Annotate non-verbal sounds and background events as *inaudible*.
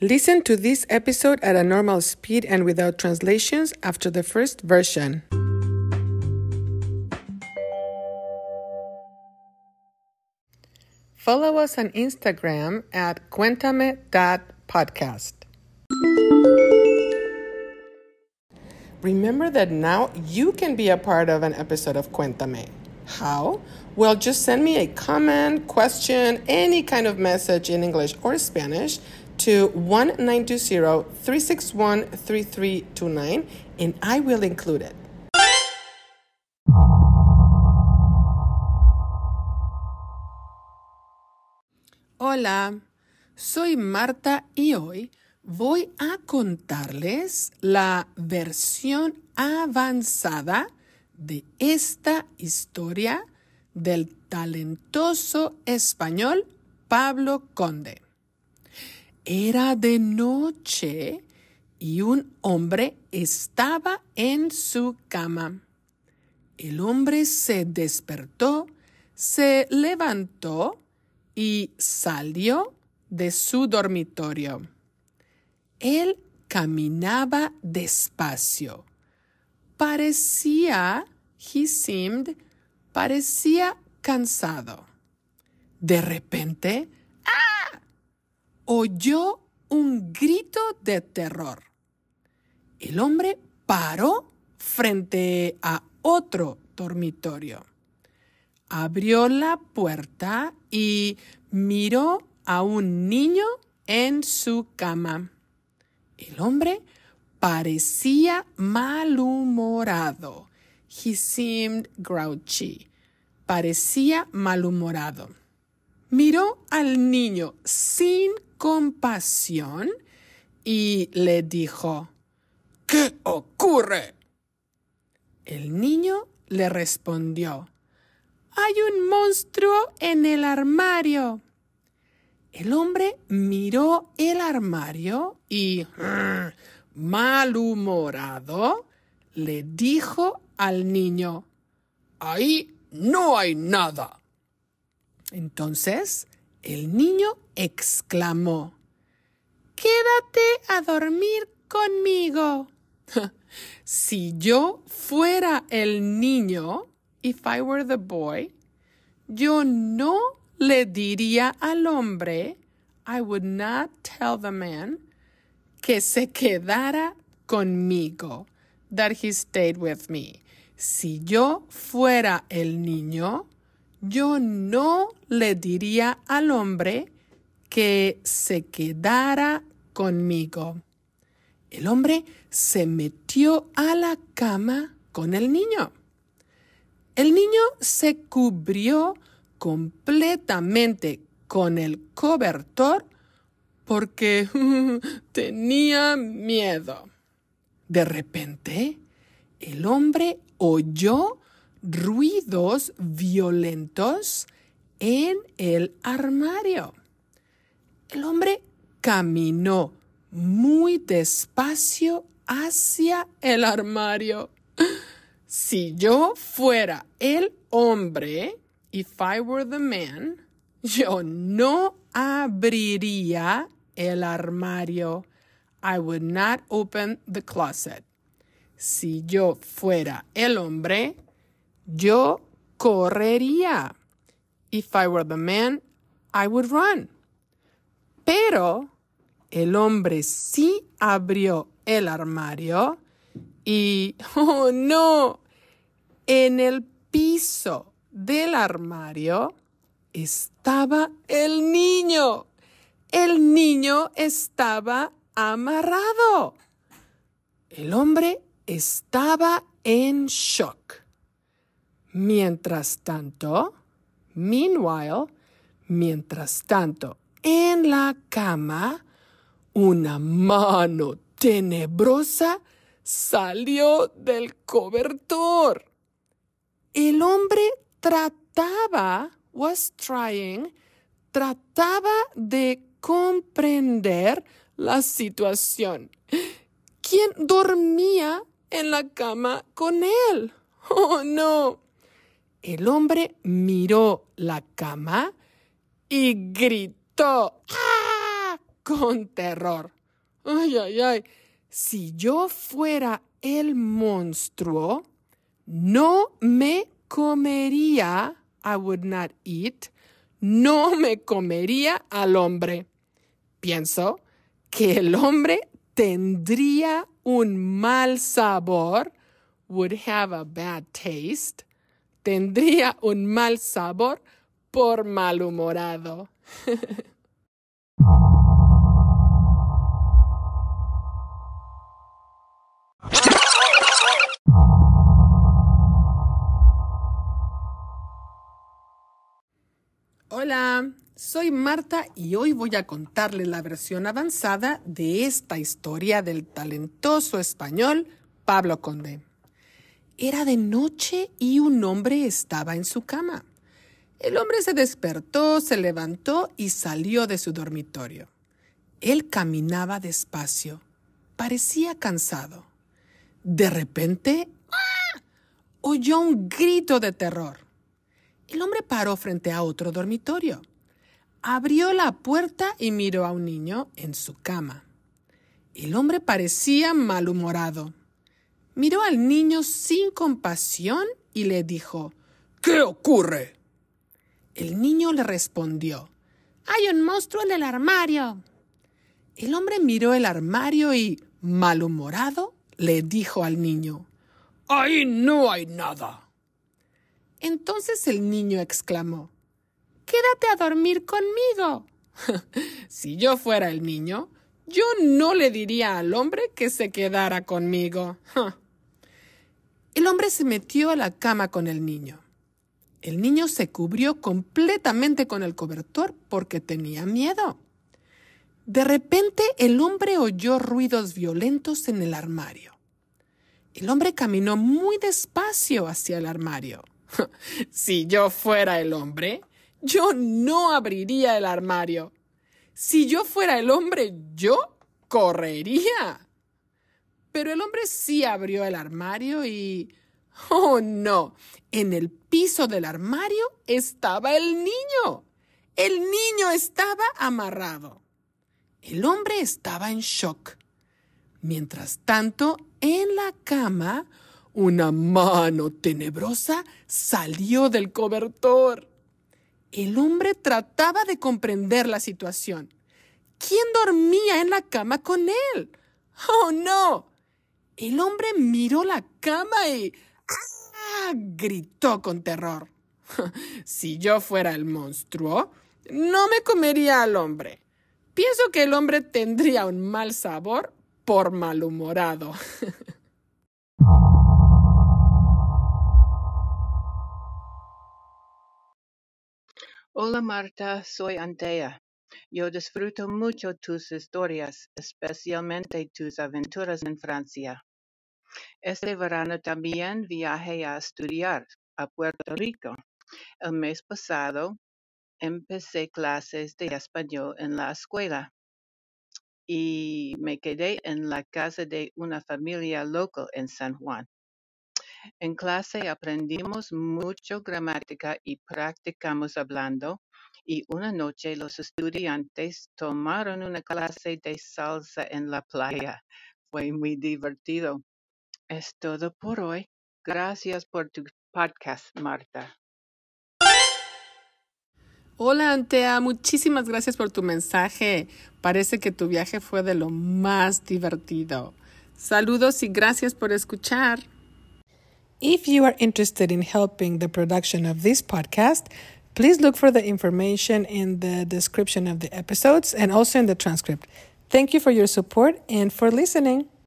Listen to this episode at a normal speed and without translations after the first version. Follow us on Instagram at cuéntame.podcast. Remember that now you can be a part of an episode of Cuéntame. How? Well, just send me a comment, question, any kind of message in English or Spanish to 1920-361-3329 and I will include it. Hola, soy Marta y hoy voy a contarles la versión avanzada de esta historia del talentoso español Pablo Conde. Era de noche y un hombre estaba en su cama. El hombre se despertó, se levantó y salió de su dormitorio. Él caminaba despacio. Parecía, he seemed, parecía cansado. De repente. Oyó un grito de terror. El hombre paró frente a otro dormitorio. Abrió la puerta y miró a un niño en su cama. El hombre parecía malhumorado. He seemed grouchy. Parecía malhumorado. Miró al niño sin compasión y le dijo, ¿Qué ocurre? El niño le respondió, Hay un monstruo en el armario. El hombre miró el armario y, malhumorado, le dijo al niño, Ahí no hay nada. Entonces el niño exclamó, Quédate a dormir conmigo. *laughs* si yo fuera el niño, if I were the boy, yo no le diría al hombre, I would not tell the man, que se quedara conmigo, that he stayed with me. Si yo fuera el niño, yo no le diría al hombre que se quedara conmigo. El hombre se metió a la cama con el niño. El niño se cubrió completamente con el cobertor porque *laughs* tenía miedo. De repente, el hombre oyó ruidos violentos en el armario. El hombre caminó muy despacio hacia el armario. Si yo fuera el hombre, if I were the man, yo no abriría el armario. I would not open the closet. Si yo fuera el hombre, yo correría. If I were the man, I would run. Pero el hombre sí abrió el armario y, *laughs* oh no, en el piso del armario estaba el niño. El niño estaba amarrado. El hombre estaba en shock. Mientras tanto, meanwhile, mientras tanto, en la cama, una mano tenebrosa salió del cobertor. El hombre trataba, was trying, trataba de comprender la situación. ¿Quién dormía en la cama con él? Oh, no. El hombre miró la cama y gritó. ¡Ah! con terror. Ay, ay, ay. Si yo fuera el monstruo, no me comería, I would not eat, no me comería al hombre. Pienso que el hombre tendría un mal sabor, would have a bad taste, tendría un mal sabor por malhumorado. Hola, soy Marta y hoy voy a contarle la versión avanzada de esta historia del talentoso español Pablo Conde. Era de noche y un hombre estaba en su cama. El hombre se despertó, se levantó y salió de su dormitorio. Él caminaba despacio. Parecía cansado. De repente, ¡ah! oyó un grito de terror. El hombre paró frente a otro dormitorio. Abrió la puerta y miró a un niño en su cama. El hombre parecía malhumorado. Miró al niño sin compasión y le dijo, ¿Qué ocurre? El niño le respondió, Hay un monstruo en el armario. El hombre miró el armario y, malhumorado, le dijo al niño, Ahí no hay nada. Entonces el niño exclamó, Quédate a dormir conmigo. *laughs* si yo fuera el niño, yo no le diría al hombre que se quedara conmigo. *laughs* el hombre se metió a la cama con el niño. El niño se cubrió completamente con el cobertor porque tenía miedo. De repente el hombre oyó ruidos violentos en el armario. El hombre caminó muy despacio hacia el armario. *laughs* si yo fuera el hombre, yo no abriría el armario. Si yo fuera el hombre, yo correría. Pero el hombre sí abrió el armario y... Oh, no. En el piso del armario estaba el niño. El niño estaba amarrado. El hombre estaba en shock. Mientras tanto, en la cama, una mano tenebrosa salió del cobertor. El hombre trataba de comprender la situación. ¿Quién dormía en la cama con él? ¡Oh, no! El hombre miró la cama y... ¡Ah! gritó con terror. *laughs* si yo fuera el monstruo, no me comería al hombre. Pienso que el hombre tendría un mal sabor por malhumorado. *laughs* Hola Marta, soy Antea. Yo disfruto mucho tus historias, especialmente tus aventuras en Francia. Este verano también viajé a estudiar a Puerto Rico. El mes pasado empecé clases de español en la escuela y me quedé en la casa de una familia local en San Juan. En clase aprendimos mucho gramática y practicamos hablando, y una noche los estudiantes tomaron una clase de salsa en la playa. Fue muy divertido. Es todo por hoy. Gracias por tu podcast, Marta. Hola Antea, muchísimas gracias por tu mensaje. Parece que tu viaje fue de lo más divertido. Saludos y gracias por escuchar. If you are interested in helping the production of this podcast, please look for the information in the description of the episodes and also in the transcript. Thank you for your support and for listening.